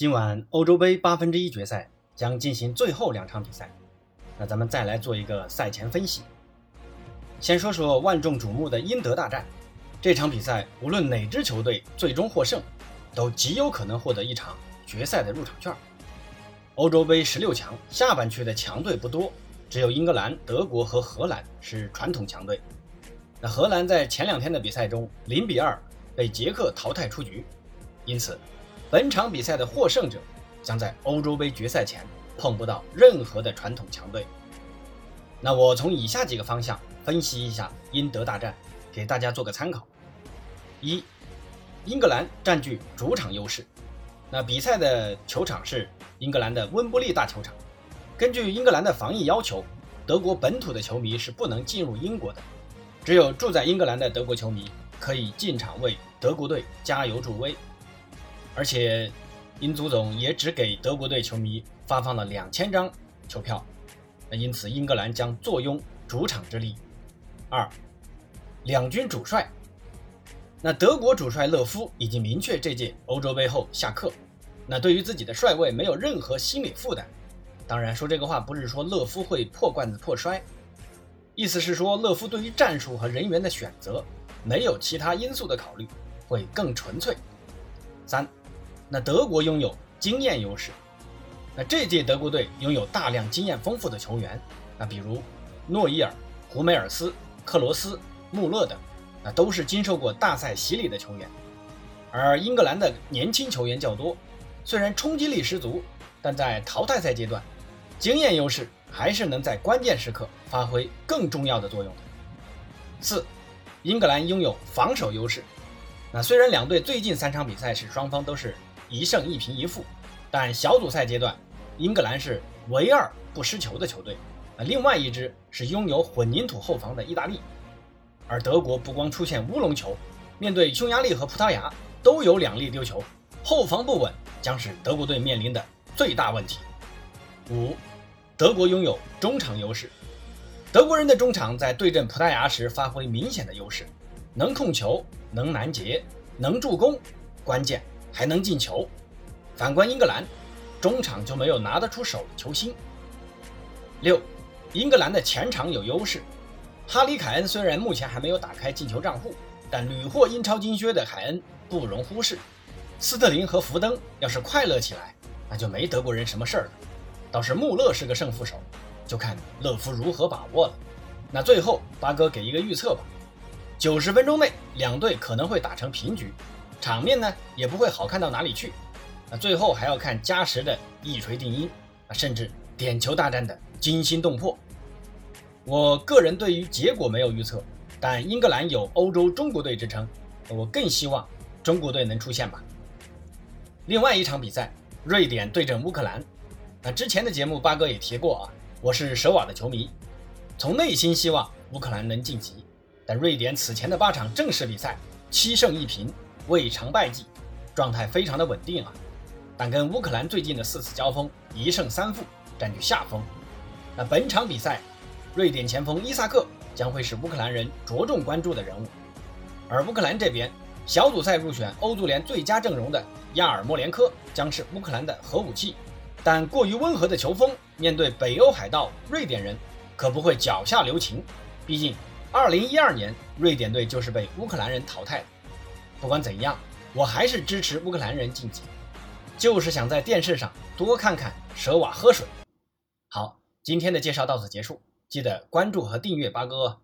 今晚欧洲杯八分之一决赛将进行最后两场比赛，那咱们再来做一个赛前分析。先说说万众瞩目的英德大战，这场比赛无论哪支球队最终获胜，都极有可能获得一场决赛的入场券。欧洲杯十六强下半区的强队不多，只有英格兰、德国和荷兰是传统强队。那荷兰在前两天的比赛中零比二被捷克淘汰出局，因此。本场比赛的获胜者将在欧洲杯决赛前碰不到任何的传统强队。那我从以下几个方向分析一下英德大战，给大家做个参考。一，英格兰占据主场优势。那比赛的球场是英格兰的温布利大球场。根据英格兰的防疫要求，德国本土的球迷是不能进入英国的，只有住在英格兰的德国球迷可以进场为德国队加油助威。而且，英足总也只给德国队球迷发放了两千张球票，那因此英格兰将坐拥主场之利。二，两军主帅，那德国主帅勒夫已经明确这届欧洲杯后下课，那对于自己的帅位没有任何心理负担。当然，说这个话不是说勒夫会破罐子破摔，意思是说勒夫对于战术和人员的选择没有其他因素的考虑，会更纯粹。三。那德国拥有经验优势，那这届德国队拥有大量经验丰富的球员，那比如诺伊尔、胡梅尔斯、克罗斯、穆勒等，那都是经受过大赛洗礼的球员。而英格兰的年轻球员较多，虽然冲击力十足，但在淘汰赛阶段，经验优势还是能在关键时刻发挥更重要的作用的。四，英格兰拥有防守优势，那虽然两队最近三场比赛是双方都是。一胜一平一负，但小组赛阶段，英格兰是唯二不失球的球队，那另外一支是拥有混凝土后防的意大利，而德国不光出现乌龙球，面对匈牙利和葡萄牙都有两粒丢球，后防不稳将是德国队面临的最大问题。五，德国拥有中场优势，德国人的中场在对阵葡萄牙时发挥明显的优势，能控球，能拦截，能助攻，关键。还能进球，反观英格兰，中场就没有拿得出手的球星。六，英格兰的前场有优势，哈里凯恩虽然目前还没有打开进球账户，但屡获英超金靴的凯恩不容忽视。斯特林和福登要是快乐起来，那就没德国人什么事儿了。倒是穆勒是个胜负手，就看勒夫如何把握了。那最后八哥给一个预测吧，九十分钟内两队可能会打成平局。场面呢也不会好看到哪里去，那最后还要看加时的一锤定音，啊，甚至点球大战的惊心动魄。我个人对于结果没有预测，但英格兰有欧洲中国队之称，我更希望中国队能出现吧。另外一场比赛，瑞典对阵乌克兰，那之前的节目八哥也提过啊，我是舍瓦的球迷，从内心希望乌克兰能晋级，但瑞典此前的八场正式比赛七胜一平。未尝败绩，状态非常的稳定啊，但跟乌克兰最近的四次交锋一胜三负，占据下风。那本场比赛，瑞典前锋伊萨克将会是乌克兰人着重关注的人物，而乌克兰这边小组赛入选欧足联最佳阵容的亚尔莫连科将是乌克兰的核武器，但过于温和的球风面对北欧海盗瑞典人可不会脚下留情，毕竟2012年瑞典队就是被乌克兰人淘汰的。不管怎样，我还是支持乌克兰人晋级，就是想在电视上多看看舍瓦喝水。好，今天的介绍到此结束，记得关注和订阅八哥。